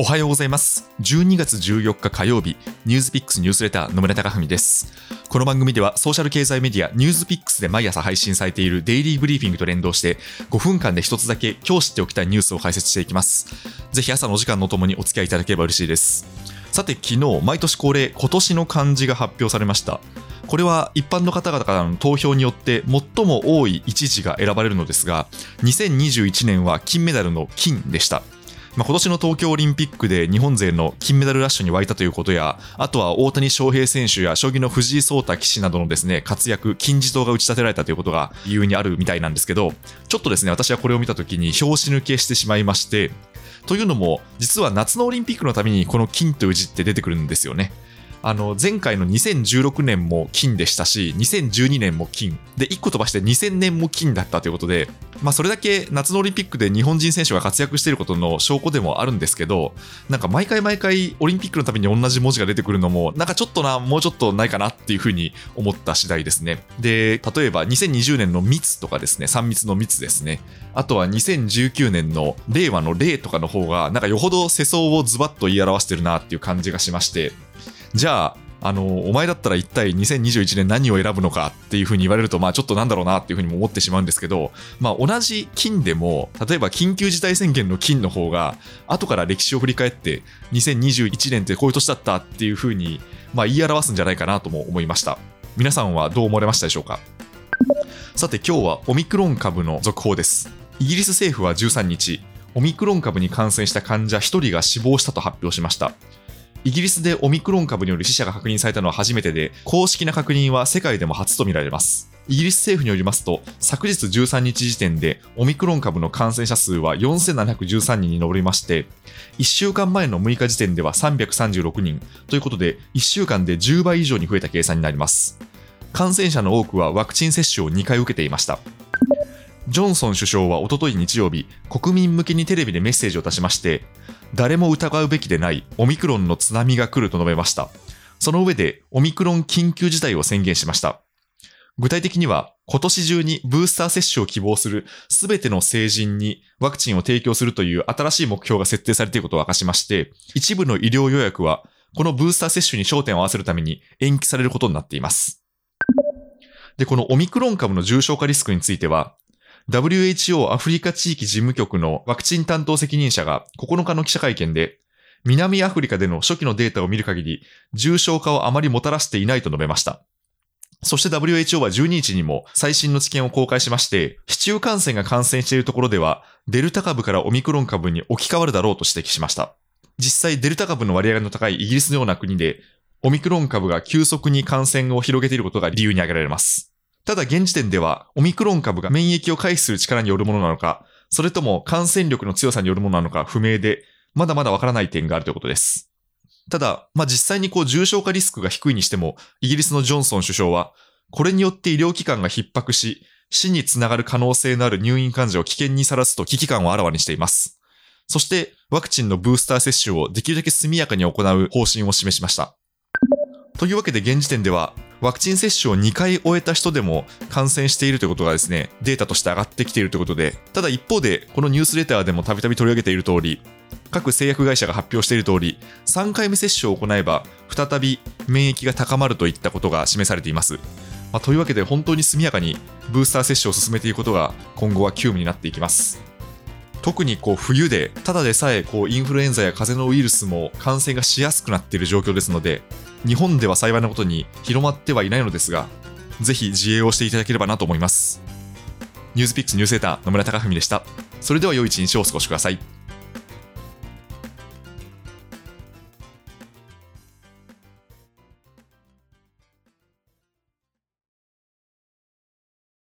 おはようございます。12月14日火曜日、ニュースピックスニュースレター野村貴文です。この番組ではソーシャル経済メディアニュースピックスで毎朝配信されているデイリーブリーフィングと連動して5分間で一つだけ今日知っておきたいニュースを解説していきます。ぜひ朝のお時間のともにお付き合いいただければ嬉しいです。さて昨日、毎年恒例今年の漢字が発表されました。これは一般の方々からの投票によって最も多い一字が選ばれるのですが、2021年は金メダルの金でした。まあ、今年の東京オリンピックで日本勢の金メダルラッシュに沸いたということや、あとは大谷翔平選手や将棋の藤井聡太棋士などのですね、活躍、金字塔が打ち立てられたということが理由にあるみたいなんですけど、ちょっとですね、私はこれを見たときに拍子抜けしてしまいまして、というのも、実は夏のオリンピックのためにこの金という字って出てくるんですよね。あの前回の2016年も金でしたし、2012年も金、で1個飛ばして2000年も金だったということで、まあ、それだけ夏のオリンピックで日本人選手が活躍していることの証拠でもあるんですけど、なんか毎回毎回オリンピックのために同じ文字が出てくるのも、なんかちょっとな、もうちょっとないかなっていうふうに思った次第ですね。で、例えば2020年の密とかですね、3密の密ですね。あとは2019年の令和の令とかの方が、なんかよほど世相をズバッと言い表してるなっていう感じがしまして、じゃあ、あの、お前だったら一体2021年何を選ぶのかっていうふうに言われると、まあちょっとなんだろうなっていうふうにも思ってしまうんですけど、まあ同じ金でも、例えば緊急事態宣言の金の方が、後から歴史を振り返って、2021年ってこういう年だったっていうふうに、まあ言い表すんじゃないかなとも思いました。皆さんはどう思われましたでしょうか？さて今日はオミクロン株の続報です。イギリス政府は13日、オミクロン株に感染した患者1人が死亡したと発表しました。イギリスでオミクロン株による死者が確認されたのは初めてで、公式な確認は世界でも初とみられます。イギリス政府によりますと、昨日13日時点でオミクロン株の感染者数は4713人に上りまして、1週間前の6日時点では336人ということで、1週間で10倍以上に増えた計算になります。感染者の多くはワクチン接種を2回受けていました。ジョンソン首相はおととい日曜日、国民向けにテレビでメッセージを出しまして、誰も疑うべきでないオミクロンの津波が来ると述べました。その上で、オミクロン緊急事態を宣言しました。具体的には、今年中にブースター接種を希望するすべての成人にワクチンを提供するという新しい目標が設定されていることを明かしまして、一部の医療予約は、このブースター接種に焦点を合わせるために延期されることになっています。で、このオミクロン株の重症化リスクについては、WHO アフリカ地域事務局のワクチン担当責任者が9日の記者会見で、南アフリカでの初期のデータを見る限り、重症化をあまりもたらしていないと述べました。そして WHO は12日にも最新の知見を公開しまして、市中感染が感染しているところでは、デルタ株からオミクロン株に置き換わるだろうと指摘しました。実際デルタ株の割合の高いイギリスのような国で、オミクロン株が急速に感染を広げていることが理由に挙げられます。ただ現時点では、オミクロン株が免疫を回避する力によるものなのか、それとも感染力の強さによるものなのか不明で、まだまだわからない点があるということです。ただ、まあ、実際にこう重症化リスクが低いにしても、イギリスのジョンソン首相は、これによって医療機関が逼迫し、死につながる可能性のある入院患者を危険にさらすと危機感をあらわにしています。そして、ワクチンのブースター接種をできるだけ速やかに行う方針を示しました。というわけで現時点では、ワクチン接種を2回終えた人でも感染しているということがですね、データとして上がってきているということで、ただ一方で、このニュースレターでもたびたび取り上げている通り、各製薬会社が発表している通り、3回目接種を行えば、再び免疫が高まるといったことが示されています。まあ、というわけで本当に速やかにブースター接種を進めていくことが今後は急務になっていきます。特にこう冬で、ただでさえこうインフルエンザや風邪のウイルスも感染がしやすくなっている状況ですので、日本では幸いなことに広まってはいないのですが、ぜひ自衛をしていただければなと思います。ニュースピックスニュースレター野村貴文でした。それでは良い一日をお過ごしください。